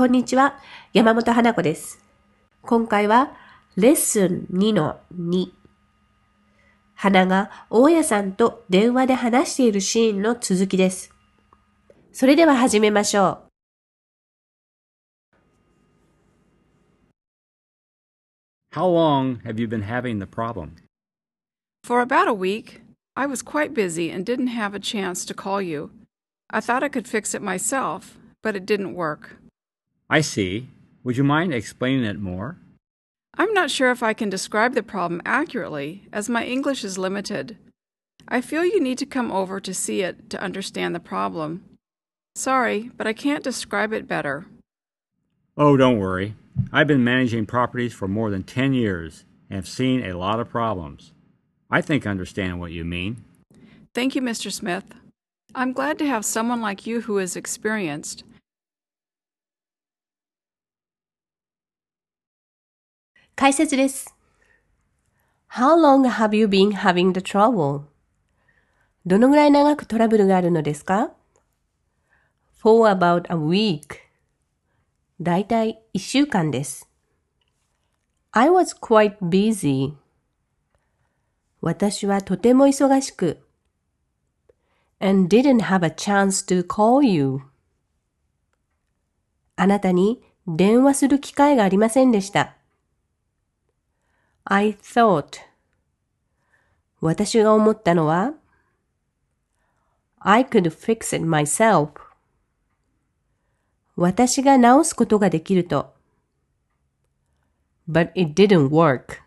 こんにちは。山本花子です。今回はレッスン2の2。花が大家さんと電話で話しているシーンの続きです。それでは始めましょう。How long have you been having the problem? For about a week, I was quite busy and didn't have a chance to call you. I thought I could fix it myself, but it didn't work. I see. Would you mind explaining it more? I'm not sure if I can describe the problem accurately, as my English is limited. I feel you need to come over to see it to understand the problem. Sorry, but I can't describe it better. Oh, don't worry. I've been managing properties for more than 10 years and have seen a lot of problems. I think I understand what you mean. Thank you, Mr. Smith. I'm glad to have someone like you who is experienced. 解説です。How long have you been having the trouble? どのぐらい長くトラブルがあるのですか ?For about a week. だいたい一週間です。I was quite busy. 私はとても忙しく。and didn't have a chance to call you. あなたに電話する機会がありませんでした。I thought 私が思ったのは I could fix it myself 私が直すことができると But it didn't work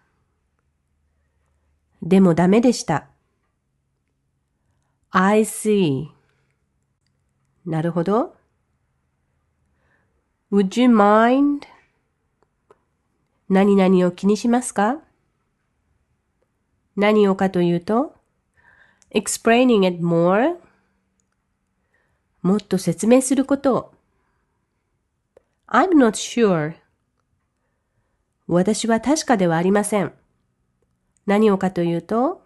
でもダメでした I see なるほど Would you mind? 何々を気にしますか何をかというと explaining it more もっと説明することを I'm not sure 私は確かではありません。何をかというと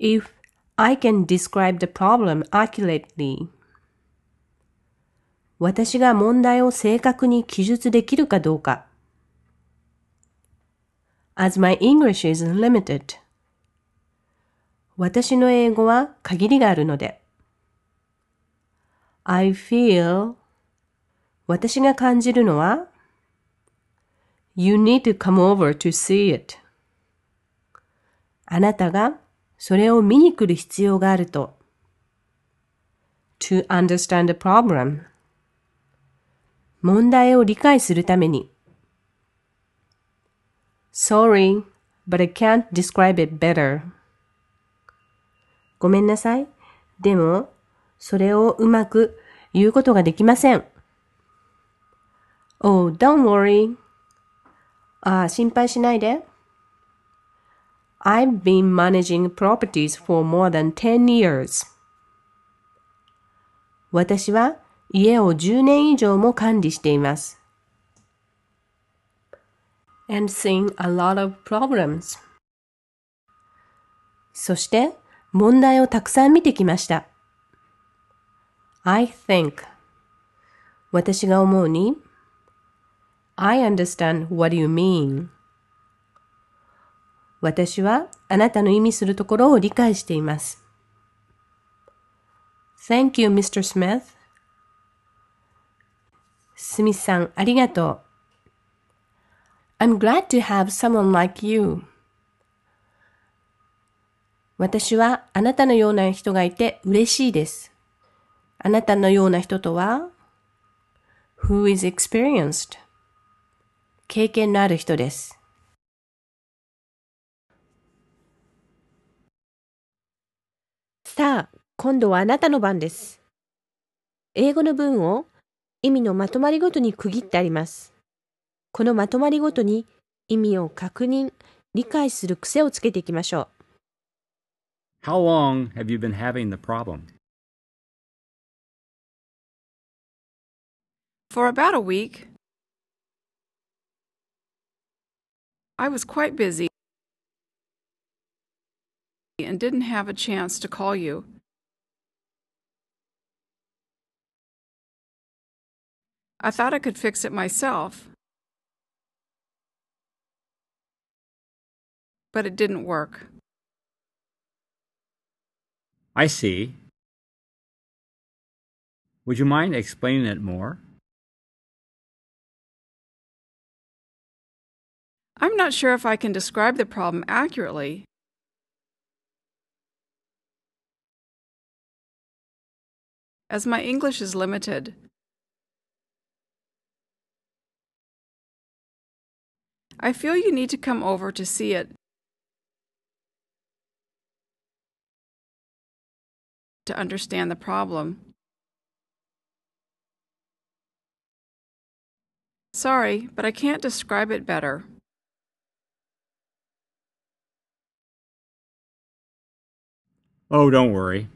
if I can describe the problem accurately 私が問題を正確に記述できるかどうか as my English is limited 私の英語は限りがあるので I feel 私が感じるのは You need to come over to see it あなたがそれを見に来る必要があると to understand the problem 問題を理解するために Sorry, but I can't describe it better. ごめんなさい。でも、それをうまく言うことができません。Oh, don't worry. ああ、心配しないで。I've been managing properties for more than 10 years. 私は家を10年以上も管理しています。And seen a lot of problems. そして問題をたくさん見てきました。I think 私が思うに I understand what you mean 私はあなたの意味するところを理解しています。Thank you, Mr. Smith. スミスさん、ありがとう。I'm glad to have someone like you. 私はあなたのような人がいて嬉しいです。あなたのような人とは who is experienced? 経験のある人です。さあ、今度はあなたの番です。英語の文を意味のまとまりごとに区切ってあります。このまとまりごとに意味を確認、理解する癖をつけていきましょう。How long have you been having the problem? For about a week, I was quite busy and didn't have a chance to call you. I thought I could fix it myself. But it didn't work. I see. Would you mind explaining it more? I'm not sure if I can describe the problem accurately. As my English is limited. I feel you need to come over to see it. To understand the problem. Sorry, but I can't describe it better. Oh, don't worry.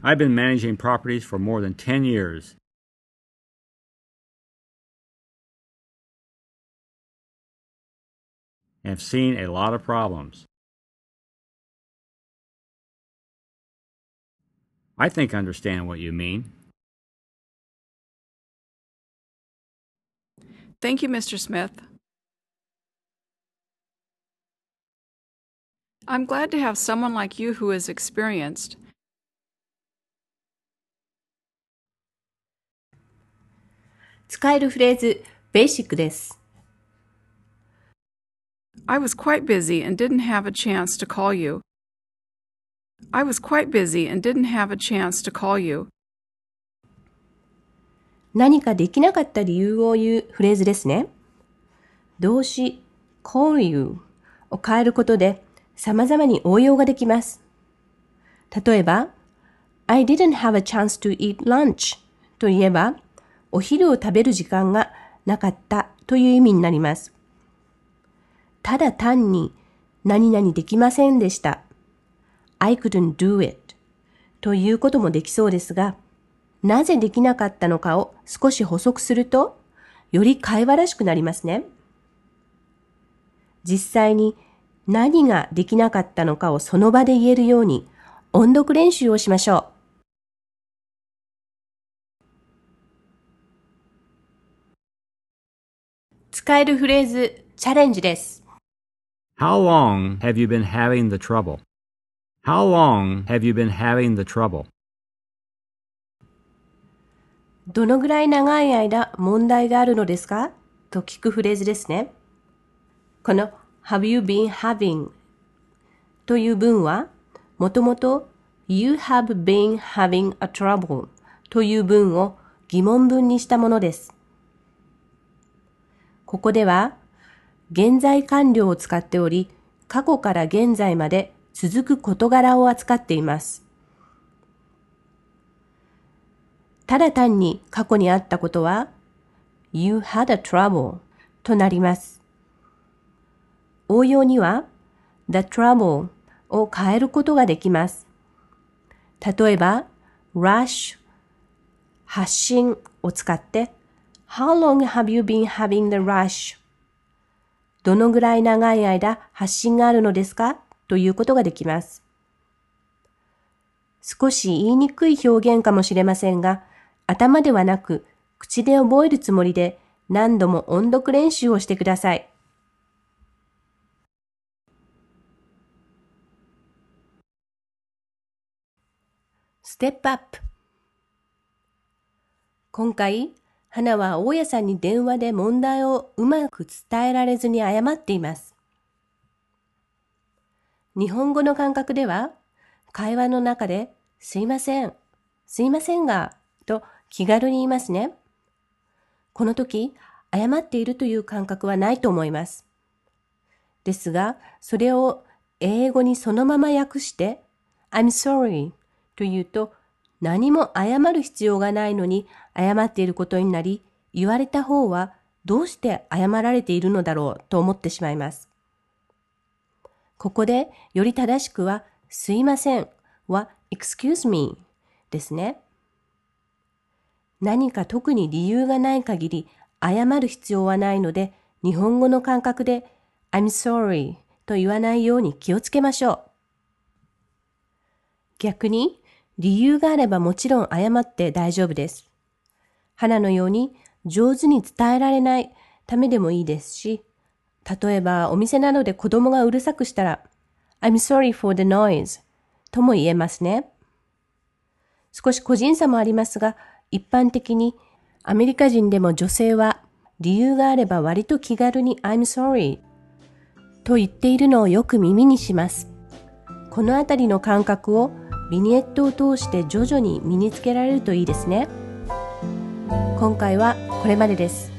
I've been managing properties for more than 10 years. Have seen a lot of problems. I think I understand what you mean. Thank you, Mr. Smith. I'm glad to have someone like you who is experienced. I was quite busy and didn't have a chance to call you. I was quite busy and didn't have a chance to call you. 何かできなかった理由を言うフレーズですね。動詞 call you を変えることで様々に応用ができます。例えば、I didn't have a chance to eat lunch と言えば、お昼を食べる時間がなかったという意味になります。ただ単に何々できませんでした。I couldn't do it ということもできそうですが、なぜできなかったのかを少し補足すると、より会話らしくなりますね。実際に何ができなかったのかをその場で言えるように音読練習をしましょう。使えるフレーズ、チャレンジです。How long have you been having the trouble? How long have you been having the trouble? どのぐらい長い間問題があるのですかと聞くフレーズですね。この have you been having という文は、もともと you have been having a trouble という文を疑問文にしたものです。ここでは、現在完了を使っており、過去から現在まで続く事柄を扱っています。ただ単に過去にあったことは、You had a trouble となります。応用には、the trouble を変えることができます。例えば、rush 発信を使って、How long have you been having the rush? どのぐらい長い間発信があるのですか？ということができます。少し言いにくい表現かもしれませんが、頭ではなく口で覚えるつもりで何度も音読練習をしてください。ステップアップ今回、花は大家さんに電話で問題をうまく伝えられずに謝っています。日本語の感覚では、会話の中で、すいません、すいませんが、と気軽に言いますね。この時、謝っているという感覚はないと思います。ですが、それを英語にそのまま訳して、I'm sorry と言うと、何も謝る必要がないのに謝っていることになり、言われた方はどうして謝られているのだろうと思ってしまいます。ここでより正しくは、すいませんは excuse me ですね。何か特に理由がない限り謝る必要はないので、日本語の感覚で I'm sorry と言わないように気をつけましょう。逆に理由があればもちろん謝って大丈夫です。花のように上手に伝えられないためでもいいですし、例えばお店などで子供がうるさくしたら、I'm sorry for the noise とも言えますね。少し個人差もありますが、一般的にアメリカ人でも女性は理由があれば割と気軽に I'm sorry と言っているのをよく耳にします。このあたりの感覚をビニエットを通して徐々に身につけられるといいですね。今回はこれまでです。